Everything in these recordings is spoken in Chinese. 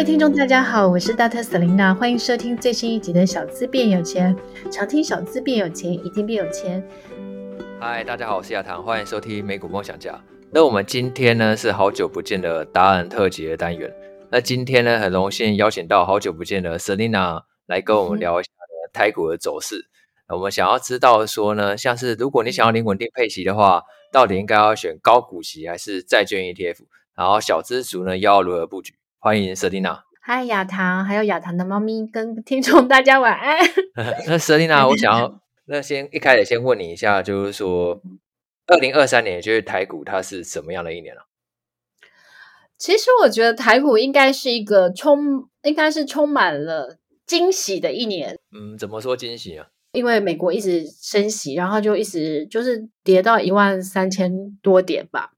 位听众，大家好，我是大特 Selina，欢迎收听最新一集的《小资变有钱》，常听小资变有钱，一定变有钱。嗨，大家好，我是亚堂，欢迎收听美股梦想家。那我们今天呢是好久不见的达人特辑的单元。那今天呢很荣幸邀请到好久不见的 Selina 来跟我们聊一下呢台股的走势。我们想要知道说呢，像是如果你想要领稳定配息的话，到底应该要选高股息还是债券 ETF？然后小资族呢要如何布局？欢迎 Selina。嗨，亚堂，还有亚堂的猫咪跟听众大家晚安。那 Selina，我想要 那先一开始先问你一下，就是说，二零二三年就是台股它是什么样的一年啊？其实我觉得台股应该是一个充，应该是充满了惊喜的一年。嗯，怎么说惊喜啊？因为美国一直升息，然后就一直就是跌到一万三千多点吧。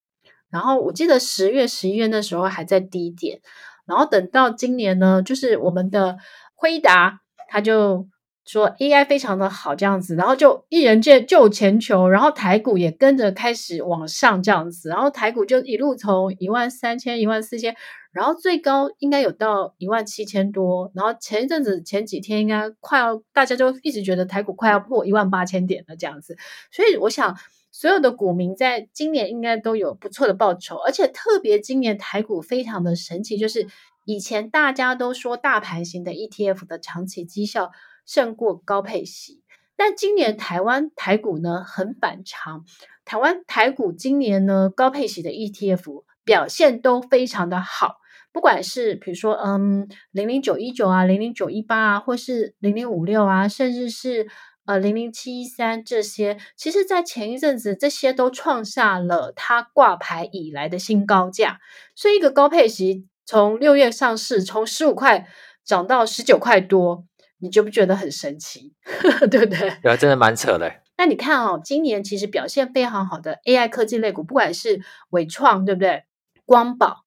然后我记得十月、十一月那时候还在低点。然后等到今年呢，就是我们的辉达，他就说 AI 非常的好这样子，然后就一人借救全球，然后台股也跟着开始往上这样子，然后台股就一路从一万三千、一万四千，然后最高应该有到一万七千多，然后前一阵子前几天应该快要，大家就一直觉得台股快要破一万八千点了这样子，所以我想。所有的股民在今年应该都有不错的报酬，而且特别今年台股非常的神奇，就是以前大家都说大盘型的 ETF 的长期绩效胜过高配息，但今年台湾台股呢很反常，台湾台股今年呢高配息的 ETF 表现都非常的好，不管是比如说嗯零零九一九啊零零九一八啊，或是零零五六啊，甚至是。呃，零零七一三这些，其实，在前一阵子，这些都创下了它挂牌以来的新高价。所以，一个高配息从六月上市，从十五块涨到十九块多，你觉不觉得很神奇？对不对？对啊，真的蛮扯的。那你看哦，今年其实表现非常好的 AI 科技类股，不管是伟创，对不对？光宝。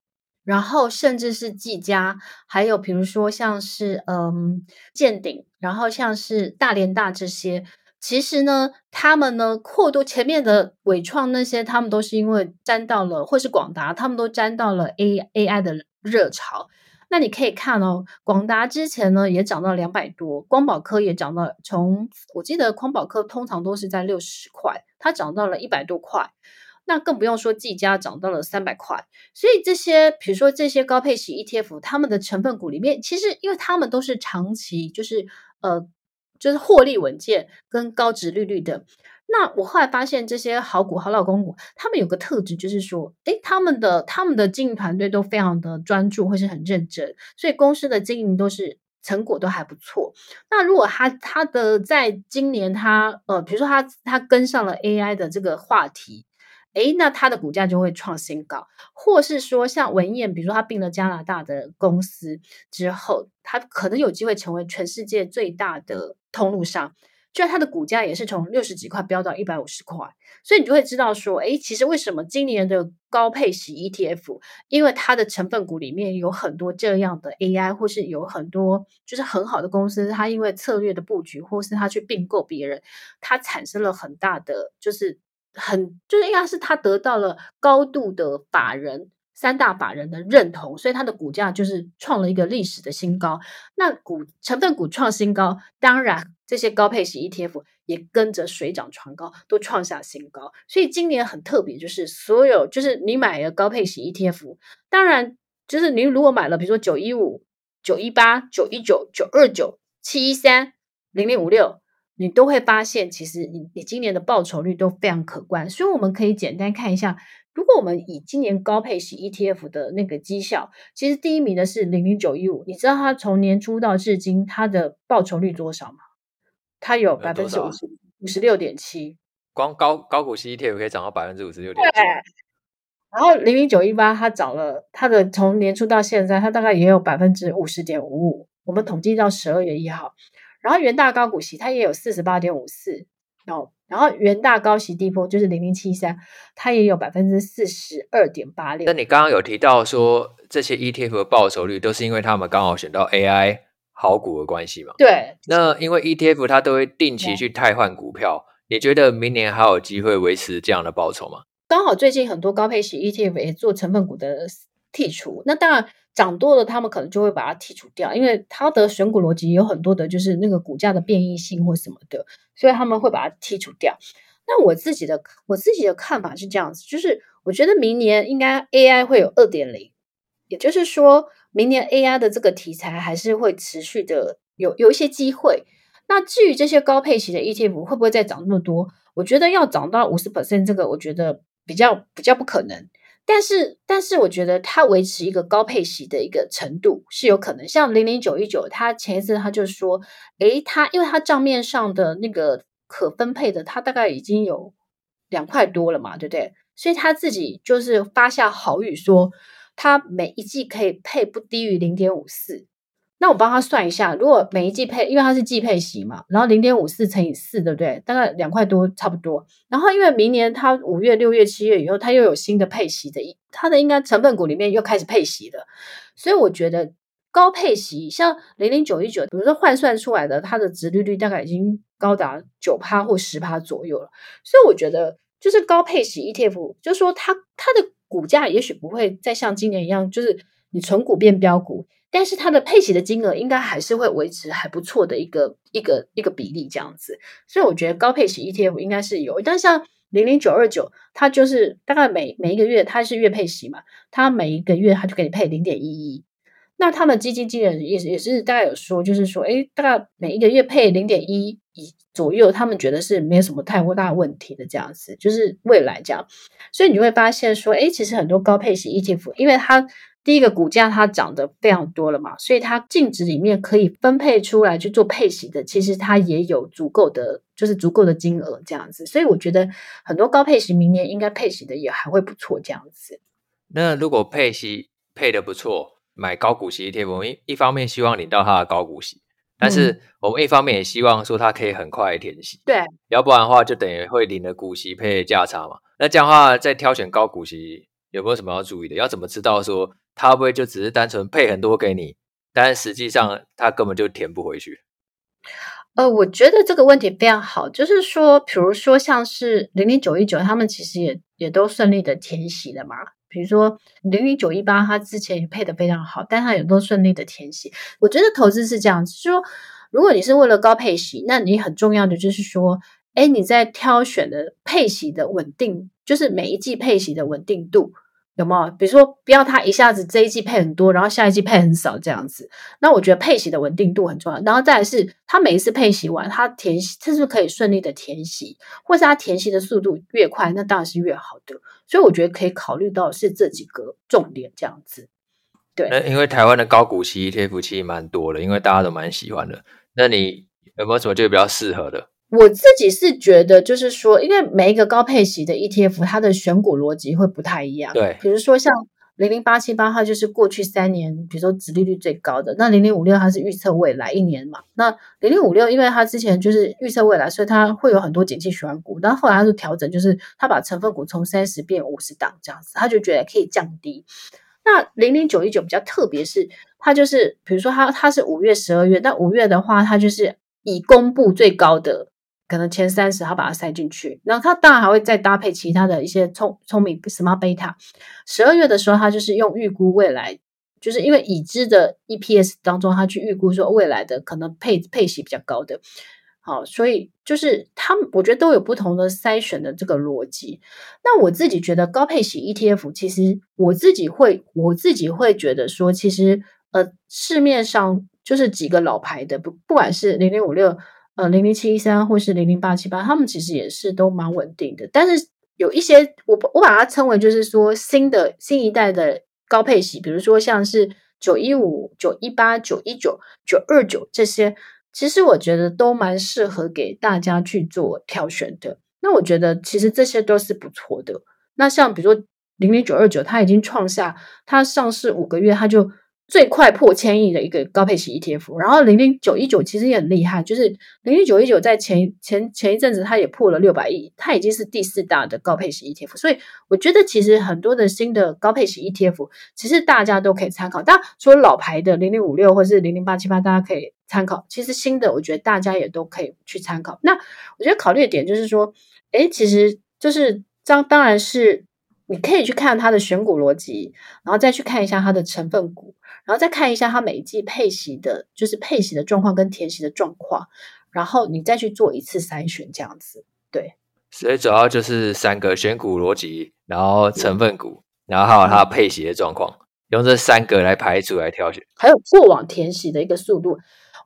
然后甚至是技嘉，还有比如说像是嗯建鼎，然后像是大连大这些，其实呢，他们呢扩多前面的纬创那些，他们都是因为沾到了，或是广达，他们都沾到了 A AI 的热潮。那你可以看哦，广达之前呢也涨到两百多，光宝科也涨到，从我记得光宝科通常都是在六十块，它涨到了一百多块。那更不用说技嘉涨到了三百块，所以这些，比如说这些高配型 ETF，他们的成分股里面，其实因为他们都是长期，就是呃，就是获利稳健跟高殖利率的。那我后来发现，这些好股、好老公股，他们有个特质，就是说，诶，他们的他们的经营团队都非常的专注，或是很认真，所以公司的经营都是成果都还不错。那如果他他的在今年他呃，比如说他他跟上了 AI 的这个话题。诶，那它的股价就会创新高，或是说像文彦，比如说他并了加拿大的公司之后，他可能有机会成为全世界最大的通路商，就它的股价也是从六十几块飙到一百五十块，所以你就会知道说，诶，其实为什么今年的高配息 ETF，因为它的成分股里面有很多这样的 AI，或是有很多就是很好的公司，它因为策略的布局，或是它去并购别人，它产生了很大的就是。很就是应该是他得到了高度的法人三大法人的认同，所以它的股价就是创了一个历史的新高。那股成分股创新高，当然这些高配息 ETF 也跟着水涨船高，都创下新高。所以今年很特别，就是所有就是你买了高配息 ETF，当然就是你如果买了，比如说九一五、九一八、九一九、九二九、七一三、零零五六。你都会发现，其实你你今年的报酬率都非常可观，所以我们可以简单看一下，如果我们以今年高配息 ETF 的那个绩效，其实第一名的是零零九一五，你知道它从年初到至今它的报酬率多少吗？它有百分之五十五十六点七，光高高股息 ETF 可以涨到百分之五十六点七。然后零零九一八它涨了，它的从年初到现在，它大概也有百分之五十点五五，我们统计到十二月一号。然后元大高股息它也有四十八点五四哦，然后元大高息低波就是零零七三，它也有百分之四十二点八六。那你刚刚有提到说这些 ETF 的报酬率都是因为他们刚好选到 AI 好股的关系嘛？对。那因为 ETF 它都会定期去汰换股票，你觉得明年还有机会维持这样的报酬吗？刚好最近很多高配息 ETF 也做成分股的剔除，那当然涨多了，他们可能就会把它剔除掉，因为它的选股逻辑有很多的，就是那个股价的变异性或什么的，所以他们会把它剔除掉。那我自己的我自己的看法是这样子，就是我觉得明年应该 AI 会有二点零，也就是说，明年 AI 的这个题材还是会持续的有有一些机会。那至于这些高配型的 ETF 会不会再涨那么多？我觉得要涨到五十 percent，这个我觉得比较比较不可能。但是，但是我觉得它维持一个高配息的一个程度是有可能。像零零九一九，他前一次他就说，诶，他因为他账面上的那个可分配的，它大概已经有两块多了嘛，对不对？所以他自己就是发下好语说，他每一季可以配不低于零点五四。那我帮他算一下，如果每一季配，因为它是季配息嘛，然后零点五四乘以四，对不对？大概两块多，差不多。然后因为明年它五月、六月、七月以后，它又有新的配息的，它的应该成分股里面又开始配息了，所以我觉得高配息像零零九一九，比如说换算出来的，它的殖利率大概已经高达九趴或十趴左右了。所以我觉得就是高配息 ETF，就是说它它的股价也许不会再像今年一样，就是你存股变标股。但是它的配息的金额应该还是会维持还不错的一个一个一个比例这样子，所以我觉得高配息 ETF 应该是有。但像零零九二九，它就是大概每每一个月它是月配息嘛，它每一个月它就给你配零点一一。那他们基金经理人也也是大概有说，就是说，诶，大概每一个月配零点一一左右，他们觉得是没有什么太过大问题的这样子，就是未来这样。所以你会发现说，诶，其实很多高配息 ETF，因为它。第一个股价它涨得非常多了嘛，所以它净值里面可以分配出来去做配息的，其实它也有足够的，就是足够的金额这样子。所以我觉得很多高配息明年应该配息的也还会不错这样子。那如果配息配得不错，买高股息 ETF，我们一一方面希望领到它的高股息，但是我们一方面也希望说它可以很快填息。对，要不然的话就等于会领了股息配价差嘛。那这样的话，在挑选高股息有没有什么要注意的？要怎么知道说？他不会就只是单纯配很多给你，但实际上他根本就填不回去？呃，我觉得这个问题非常好，就是说，比如说像是零零九一九，他们其实也也都顺利的填息了嘛。比如说零零九一八，他之前也配得非常好，但他也都顺利的填息。我觉得投资是这样，就是说，如果你是为了高配息，那你很重要的就是说，哎，你在挑选的配息的稳定，就是每一季配息的稳定度。有没有？比如说，不要他一下子这一季配很多，然后下一季配很少这样子。那我觉得配息的稳定度很重要。然后再来是，他每一次配息完，他填息，他是不是可以顺利的填息，或是他填息的速度越快，那当然是越好的。所以我觉得可以考虑到是这几个重点这样子。对，那因为台湾的高股息 ETF 其实蛮多的，因为大家都蛮喜欢的。那你有没有什么就比较适合的？我自己是觉得，就是说，因为每一个高配息的 ETF，它的选股逻辑会不太一样。对，比如说像零零八七八，它就是过去三年，比如说殖利率最高的。那零零五六，它是预测未来一年嘛。那零零五六，因为它之前就是预测未来，所以它会有很多景气循环股。但后来它就调整，就是它把成分股从三十变五十档这样子，它就觉得可以降低。那零零九一九比较特别是，它就是比如说它它是五月、十二月，那五月的话，它就是以公布最高的。可能前三十，他把它塞进去，然后他当然还会再搭配其他的一些聪聪明 smart beta。十二月的时候，他就是用预估未来，就是因为已知的 EPS 当中，他去预估说未来的可能配配息比较高的，好，所以就是他们我觉得都有不同的筛选的这个逻辑。那我自己觉得高配息 ETF，其实我自己会我自己会觉得说，其实呃市面上就是几个老牌的，不不管是零零五六。呃，零零七一三或是零零八七八，他们其实也是都蛮稳定的。但是有一些，我我把它称为就是说新的新一代的高配息，比如说像是九一五、九一八、九一九、九二九这些，其实我觉得都蛮适合给大家去做挑选的。那我觉得其实这些都是不错的。那像比如说零零九二九，它已经创下它上市五个月，它就。最快破千亿的一个高配型 ETF，然后零零九一九其实也很厉害，就是零零九一九在前前前一阵子它也破了六百亿，它已经是第四大的高配型 ETF，所以我觉得其实很多的新的高配型 ETF，其实大家都可以参考。当然除了老牌的零零五六或是零零八七八，大家可以参考。其实新的我觉得大家也都可以去参考。那我觉得考虑的点就是说，诶，其实就是当当然是。你可以去看它的选股逻辑，然后再去看一下它的成分股，然后再看一下它每一季配息的，就是配息的状况跟填息的状况，然后你再去做一次筛选，这样子。对，所以主要就是三个选股逻辑，然后成分股，然后还有它配息的状况，用这三个来排除来挑选，还有过往填息的一个速度。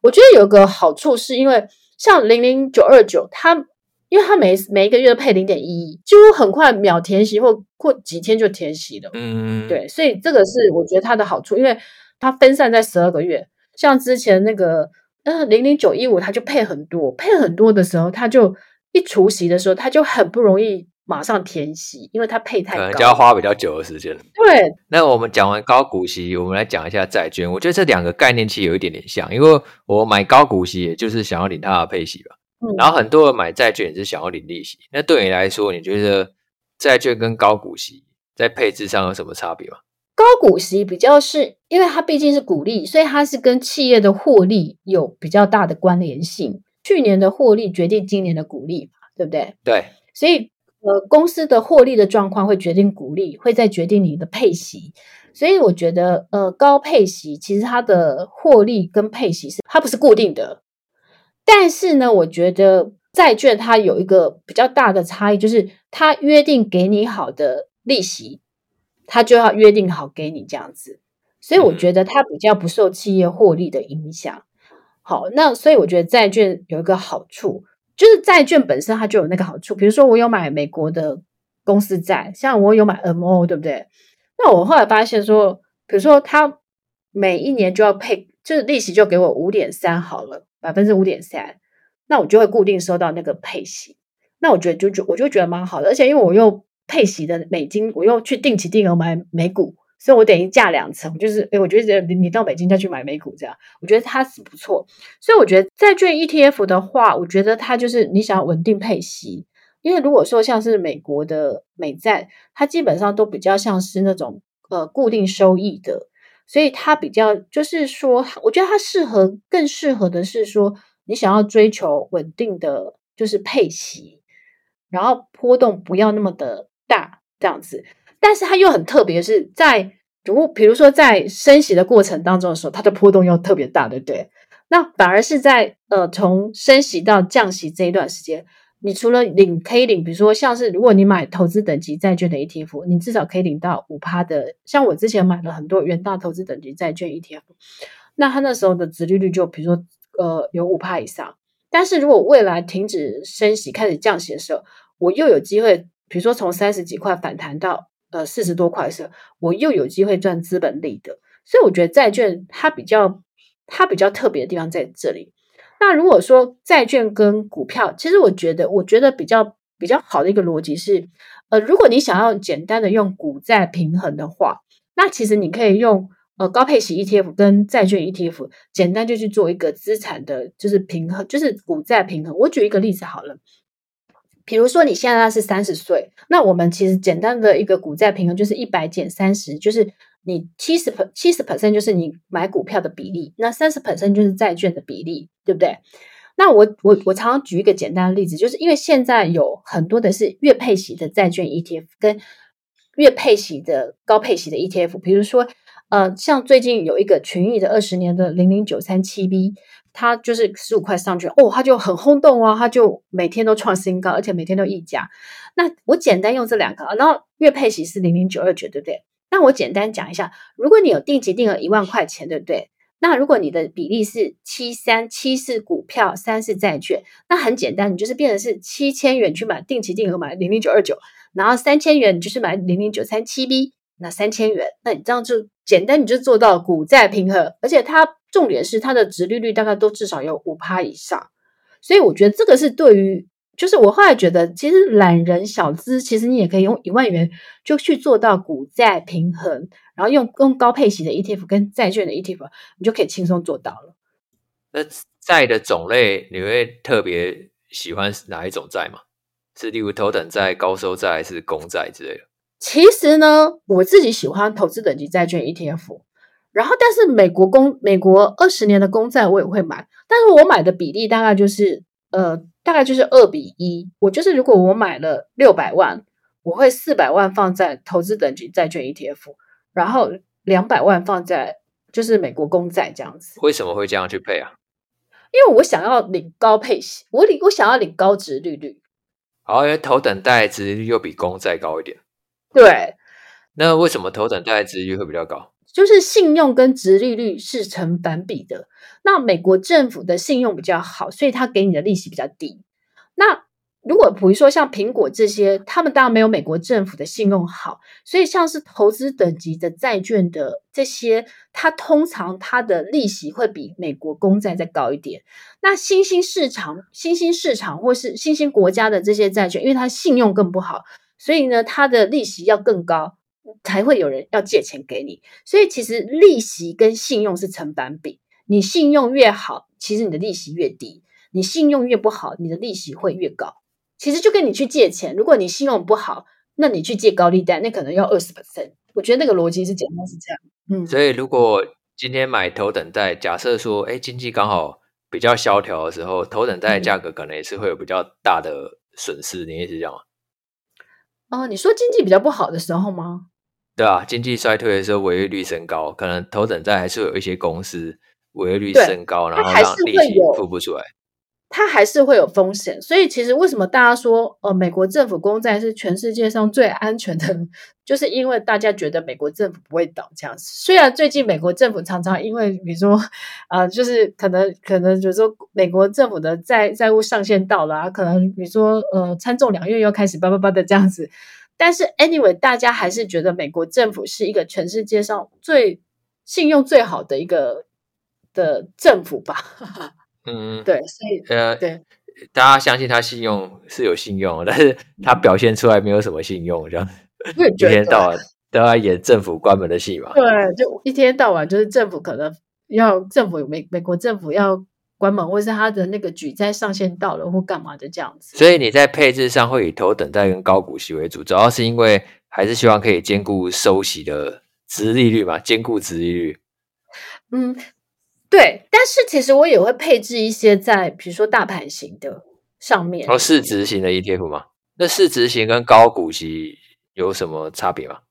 我觉得有个好处是因为像零零九二九，它。因为它每每一个月都配零点一，几乎很快秒填息或或几天就填息了。嗯，对，所以这个是我觉得它的好处，因为它分散在十二个月。像之前那个呃零零九一五，它就配很多，配很多的时候，它就一除息的时候，它就很不容易马上填息，因为它配太高，可能就要花比较久的时间。对，那我们讲完高股息，我们来讲一下债券。我觉得这两个概念其实有一点点像，因为我买高股息，也就是想要领它的配息吧。然后很多人买债券也是想要领利息，那对你来说，你觉得债券跟高股息在配置上有什么差别吗？高股息比较是因为它毕竟是股利，所以它是跟企业的获利有比较大的关联性。去年的获利决定今年的股利嘛，对不对？对，所以呃，公司的获利的状况会决定股利，会再决定你的配息。所以我觉得呃，高配息其实它的获利跟配息是它不是固定的。但是呢，我觉得债券它有一个比较大的差异，就是它约定给你好的利息，它就要约定好给你这样子。所以我觉得它比较不受企业获利的影响。好，那所以我觉得债券有一个好处，就是债券本身它就有那个好处。比如说我有买美国的公司债，像我有买 MO，对不对？那我后来发现说，比如说它每一年就要配，就是利息就给我五点三好了。百分之五点三，那我就会固定收到那个配息，那我觉得就就我就觉得蛮好的，而且因为我又配息的美金，我又去定期定额买美股，所以我等于价两层，就是诶我觉得你你到美金再去买美股这样，我觉得它是不错，所以我觉得债券 ETF 的话，我觉得它就是你想要稳定配息，因为如果说像是美国的美债，它基本上都比较像是那种呃固定收益的。所以它比较就是说，我觉得它适合更适合的是说，你想要追求稳定的就是配息，然后波动不要那么的大这样子。但是它又很特别，是在如比如说在升息的过程当中的时候，它的波动又特别大，对不对？那反而是在呃从升息到降息这一段时间。你除了领可以领，比如说像是如果你买投资等级债券的 ETF，你至少可以领到五趴的。像我之前买了很多元大投资等级债券 ETF，那它那时候的殖利率就比如说呃有五趴以上。但是如果未来停止升息开始降息的时候，我又有机会，比如说从三十几块反弹到呃四十多块的时候，我又有机会赚资本利的。所以我觉得债券它比较它比较特别的地方在这里。那如果说债券跟股票，其实我觉得，我觉得比较比较好的一个逻辑是，呃，如果你想要简单的用股债平衡的话，那其实你可以用呃高配息 ETF 跟债券 ETF，简单就去做一个资产的，就是平衡，就是股债平衡。我举一个例子好了，比如说你现在是三十岁，那我们其实简单的一个股债平衡就是一百减三十，就是。你七十 per 七十 percent 就是你买股票的比例，那三十 percent 就是债券的比例，对不对？那我我我常常举一个简单的例子，就是因为现在有很多的是月配息的债券 ETF 跟月配息的高配息的 ETF，比如说呃，像最近有一个群益的二十年的零零九三七 B，它就是十五块上去哦，它就很轰动哦，它就每天都创新高，而且每天都溢价。那我简单用这两个，然后月配息是零零九二九，对不对？那我简单讲一下，如果你有定期定额一万块钱，对不对？那如果你的比例是七三七是股票，三是债券，那很简单，你就是变成是七千元去买定期定额买零零九二九，然后三千元你就是买零零九三七 B，那三千元，那你这样就简单，你就做到股债平衡，而且它重点是它的值利率大概都至少有五趴以上，所以我觉得这个是对于。就是我后来觉得，其实懒人小资，其实你也可以用一万元就去做到股债平衡，然后用用高配型的 ETF 跟债券的 ETF，你就可以轻松做到了。那债的种类，你会特别喜欢哪一种债吗？是例如头等债、高收债还是公债之类的？其实呢，我自己喜欢投资等级债券 ETF，然后但是美国公美国二十年的公债我也会买，但是我买的比例大概就是呃。大概就是二比一，我就是如果我买了六百万，我会四百万放在投资等级债券 ETF，然后两百万放在就是美国公债这样子。为什么会这样去配啊？因为我想要领高配息，我领我想要领高值利率。好，因为头等债值率又比公债高一点。对。那为什么头等债值率会比较高？就是信用跟殖利率是成反比的。那美国政府的信用比较好，所以他给你的利息比较低。那如果比如说像苹果这些，他们当然没有美国政府的信用好，所以像是投资等级的债券的这些，它通常它的利息会比美国公债再高一点。那新兴市场、新兴市场或是新兴国家的这些债券，因为它信用更不好，所以呢，它的利息要更高，才会有人要借钱给你。所以其实利息跟信用是成反比，你信用越好，其实你的利息越低；你信用越不好，你的利息会越高。其实就跟你去借钱，如果你信用不好，那你去借高利贷，那可能要二十 percent。我觉得那个逻辑是简单是这样。嗯，所以如果今天买头等债，假设说，哎，经济刚好比较萧条的时候，头等债价格可能也是会有比较大的损失。嗯、你意思是这样吗？哦，你说经济比较不好的时候吗？对啊，经济衰退的时候，违约率升高，可能头等债还是有一些公司违约率升高，然后让利息付不出来。它还是会有风险，所以其实为什么大家说，呃，美国政府公债是全世界上最安全的，就是因为大家觉得美国政府不会倒这样子。虽然最近美国政府常常因为，比如说，啊、呃，就是可能可能就是说美国政府的债债务上限到了啊，可能比如说，呃，参众两院又开始叭叭叭的这样子，但是 anyway，大家还是觉得美国政府是一个全世界上最信用最好的一个的政府吧。嗯，对，所以呃，对，大家相信他信用是有信用，但是他表现出来没有什么信用，这样一天到晚都要演政府关门的戏嘛。对，就一天到晚就是政府可能要政府美美国政府要关门，或是它的那个举债上限到了或干嘛的这样子。所以你在配置上会以头等债跟高股息为主，主要是因为还是希望可以兼顾收息的值利率嘛，兼顾值利率。嗯。对，但是其实我也会配置一些在，比如说大盘型的上面。哦，市值型的 ETF 吗？那市值型跟高股息有什么差别吗？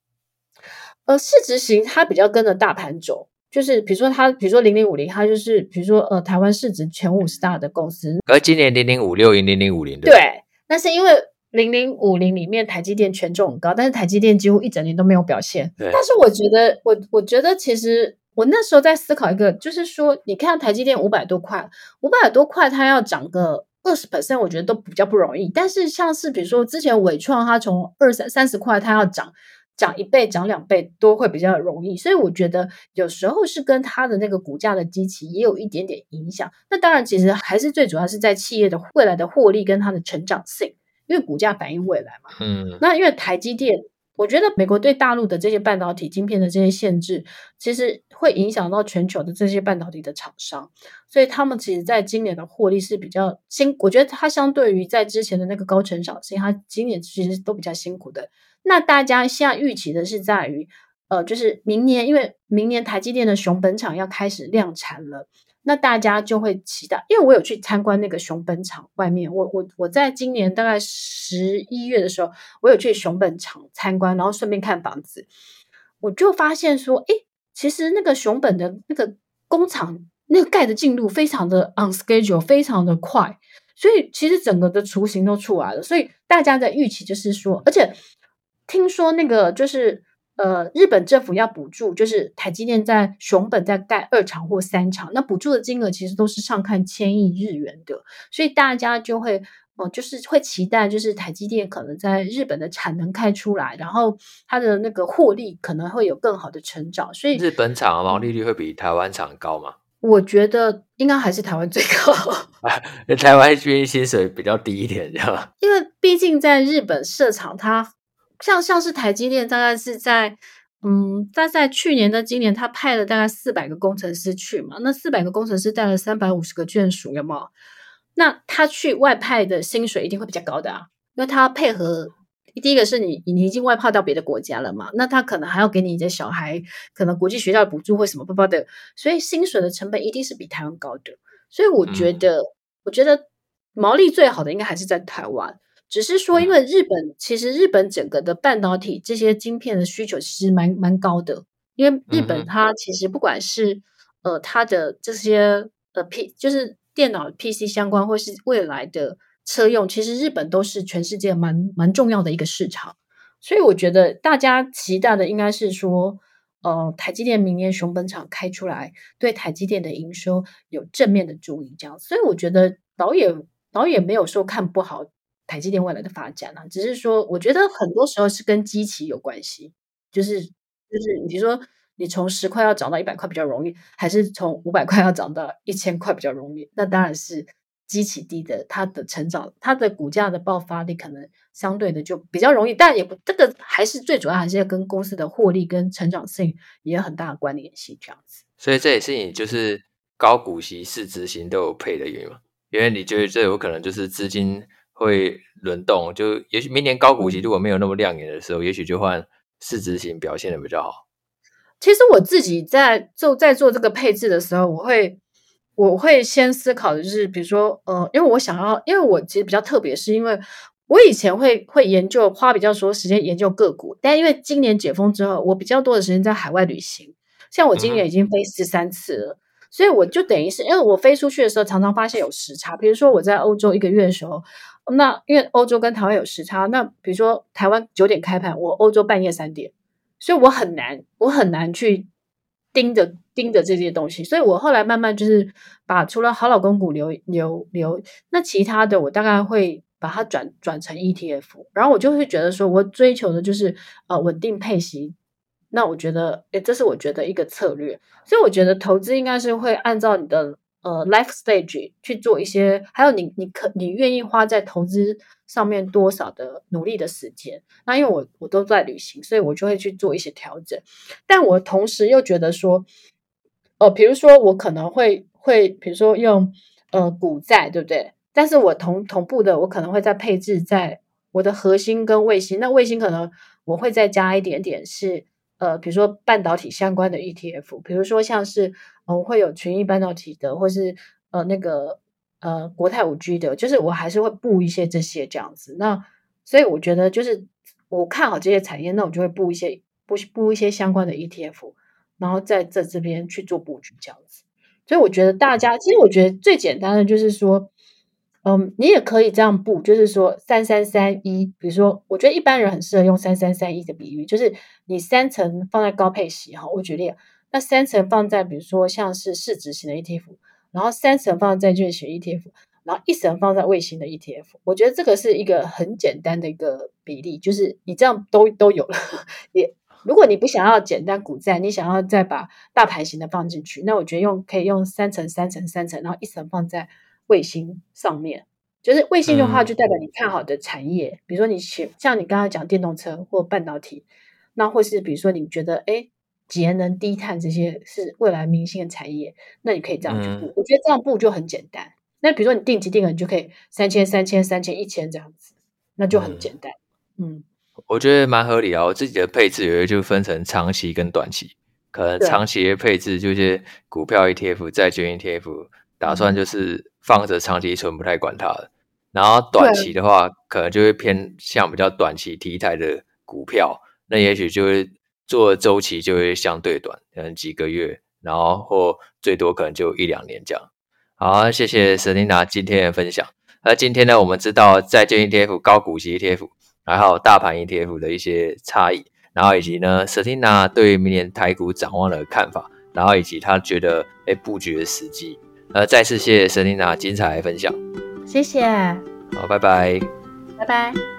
呃，市值型它比较跟着大盘走，就是比如说它，比如说零零五零，它就是比如说呃台湾市值前五十大的公司。而今年零零五六零零零五零对，那是因为零零五零里面台积电权重很高，但是台积电几乎一整年都没有表现。对，但是我觉得，我我觉得其实。我那时候在思考一个，就是说，你看台积电五百多块，五百多块，它要涨个二十 percent，我觉得都比较不容易。但是像是比如说之前伟创，它从二三三十块，它要涨涨一倍、涨两倍都会比较容易。所以我觉得有时候是跟它的那个股价的基期也有一点点影响。那当然，其实还是最主要是在企业的未来的获利跟它的成长性，因为股价反映未来嘛。嗯。那因为台积电。我觉得美国对大陆的这些半导体晶片的这些限制，其实会影响到全球的这些半导体的厂商，所以他们其实在今年的获利是比较辛。我觉得它相对于在之前的那个高成长性，它今年其实都比较辛苦的。那大家现在预期的是在于，呃，就是明年，因为明年台积电的熊本厂要开始量产了。那大家就会期待，因为我有去参观那个熊本厂外面，我我我在今年大概十一月的时候，我有去熊本厂参观，然后顺便看房子，我就发现说，诶，其实那个熊本的那个工厂那个盖的进度非常的 on schedule，非常的快，所以其实整个的雏形都出来了，所以大家的预期就是说，而且听说那个就是。呃，日本政府要补助，就是台积电在熊本在盖二厂或三厂，那补助的金额其实都是上看千亿日元的，所以大家就会，呃，就是会期待，就是台积电可能在日本的产能开出来，然后它的那个获利可能会有更好的成长。所以日本厂的毛利率会比台湾厂高吗？我觉得应该还是台湾最高，台湾这边薪水比较低一点，这样？因为毕竟在日本设厂，它。像像是台积电，大概是在，嗯，在在去年的今年，他派了大概四百个工程师去嘛，那四百个工程师带了三百五十个眷属，有没有？那他去外派的薪水一定会比较高的啊，因为他配合，第一个是你你已经外派到别的国家了嘛，那他可能还要给你的小孩可能国际学校的补助或什么不包的，所以薪水的成本一定是比台湾高的，所以我觉得，嗯、我觉得毛利最好的应该还是在台湾。只是说，因为日本其实日本整个的半导体这些晶片的需求其实蛮蛮高的，因为日本它其实不管是呃它的这些呃 P 就是电脑 PC 相关，或是未来的车用，其实日本都是全世界蛮蛮重要的一个市场，所以我觉得大家期待的应该是说，呃，台积电明年熊本厂开出来，对台积电的营收有正面的注意，这样，所以我觉得导演导演没有说看不好。台积电未来的发展啊，只是说，我觉得很多时候是跟基期有关系，就是就是，你比如说，你从十块要涨到一百块比较容易，还是从五百块要涨到一千块比较容易？那当然是基期低的，它的成长，它的股价的爆发力可能相对的就比较容易，但也不这个还是最主要还是要跟公司的获利跟成长性也有很大的关联性，这样子。所以这也是你就是高股息市值型都有配的原因嘛？因为你觉得这有可能就是资金。会轮动，就也许明年高股息如果没有那么亮眼的时候，也许就换市值型表现的比较好。其实我自己在做在做这个配置的时候，我会我会先思考的就是，比如说呃，因为我想要，因为我其实比较特别，是因为我以前会会研究，花比较多时间研究个股，但因为今年解封之后，我比较多的时间在海外旅行，像我今年已经飞十三次了。嗯所以我就等于是，因为我飞出去的时候，常常发现有时差。比如说我在欧洲一个月的时候，那因为欧洲跟台湾有时差，那比如说台湾九点开盘，我欧洲半夜三点，所以我很难，我很难去盯着盯着这些东西。所以我后来慢慢就是把除了好老公股留留留，那其他的我大概会把它转转成 ETF，然后我就会觉得说我追求的就是呃稳定配息。那我觉得，诶，这是我觉得一个策略，所以我觉得投资应该是会按照你的呃 life stage 去做一些，还有你你可你愿意花在投资上面多少的努力的时间。那因为我我都在旅行，所以我就会去做一些调整。但我同时又觉得说，呃，比如说我可能会会，比如说用呃股债，对不对？但是我同同步的，我可能会再配置在我的核心跟卫星。那卫星可能我会再加一点点是。呃，比如说半导体相关的 ETF，比如说像是呃会有群益半导体的，或是呃那个呃国泰五 G 的，就是我还是会布一些这些这样子。那所以我觉得就是我看好这些产业，那我就会布一些布布一些相关的 ETF，然后在这这边去做布局这样子。所以我觉得大家其实我觉得最简单的就是说。嗯，你也可以这样布，就是说三三三一，比如说，我觉得一般人很适合用三三三一的比喻，就是你三层放在高配席哈，我举例，那三层放在比如说像是市值型的 ETF，然后三层放在债券型 ETF，然后一层放在卫星的 ETF，我觉得这个是一个很简单的一个比例，就是你这样都都有了。也如果你不想要简单股债，你想要再把大盘型的放进去，那我觉得用可以用三层三层三层，然后一层放在。卫星上面，就是卫星的话，就代表你看好的产业，嗯、比如说你像你刚刚讲电动车或半导体，那或是比如说你觉得诶节能低碳这些是未来明星的产业，那你可以这样去布。嗯、我觉得这样布就很简单。那比如说你定期定额，你就可以三千、三千、三千、一千这样子，那就很简单。嗯，嗯我觉得蛮合理啊。我自己的配置有些就分成长期跟短期，可能长期的配置就是股票 ETF、债券 ETF，打算就是。放着长期存不太管它了，然后短期的话，可能就会偏向比较短期题材的股票，那也许就会做周期就会相对短，可能几个月，然后或最多可能就一两年这样。好，谢谢 Selina 今天的分享。那今天呢，我们知道债券 ETF、高股息 ETF，还有大盘 ETF 的一些差异，然后以及呢 Selina 对明年台股展望的看法，然后以及他觉得哎布局的时机。呃，再次谢谢 Selina 精彩的分享，谢谢，好，拜拜，拜拜。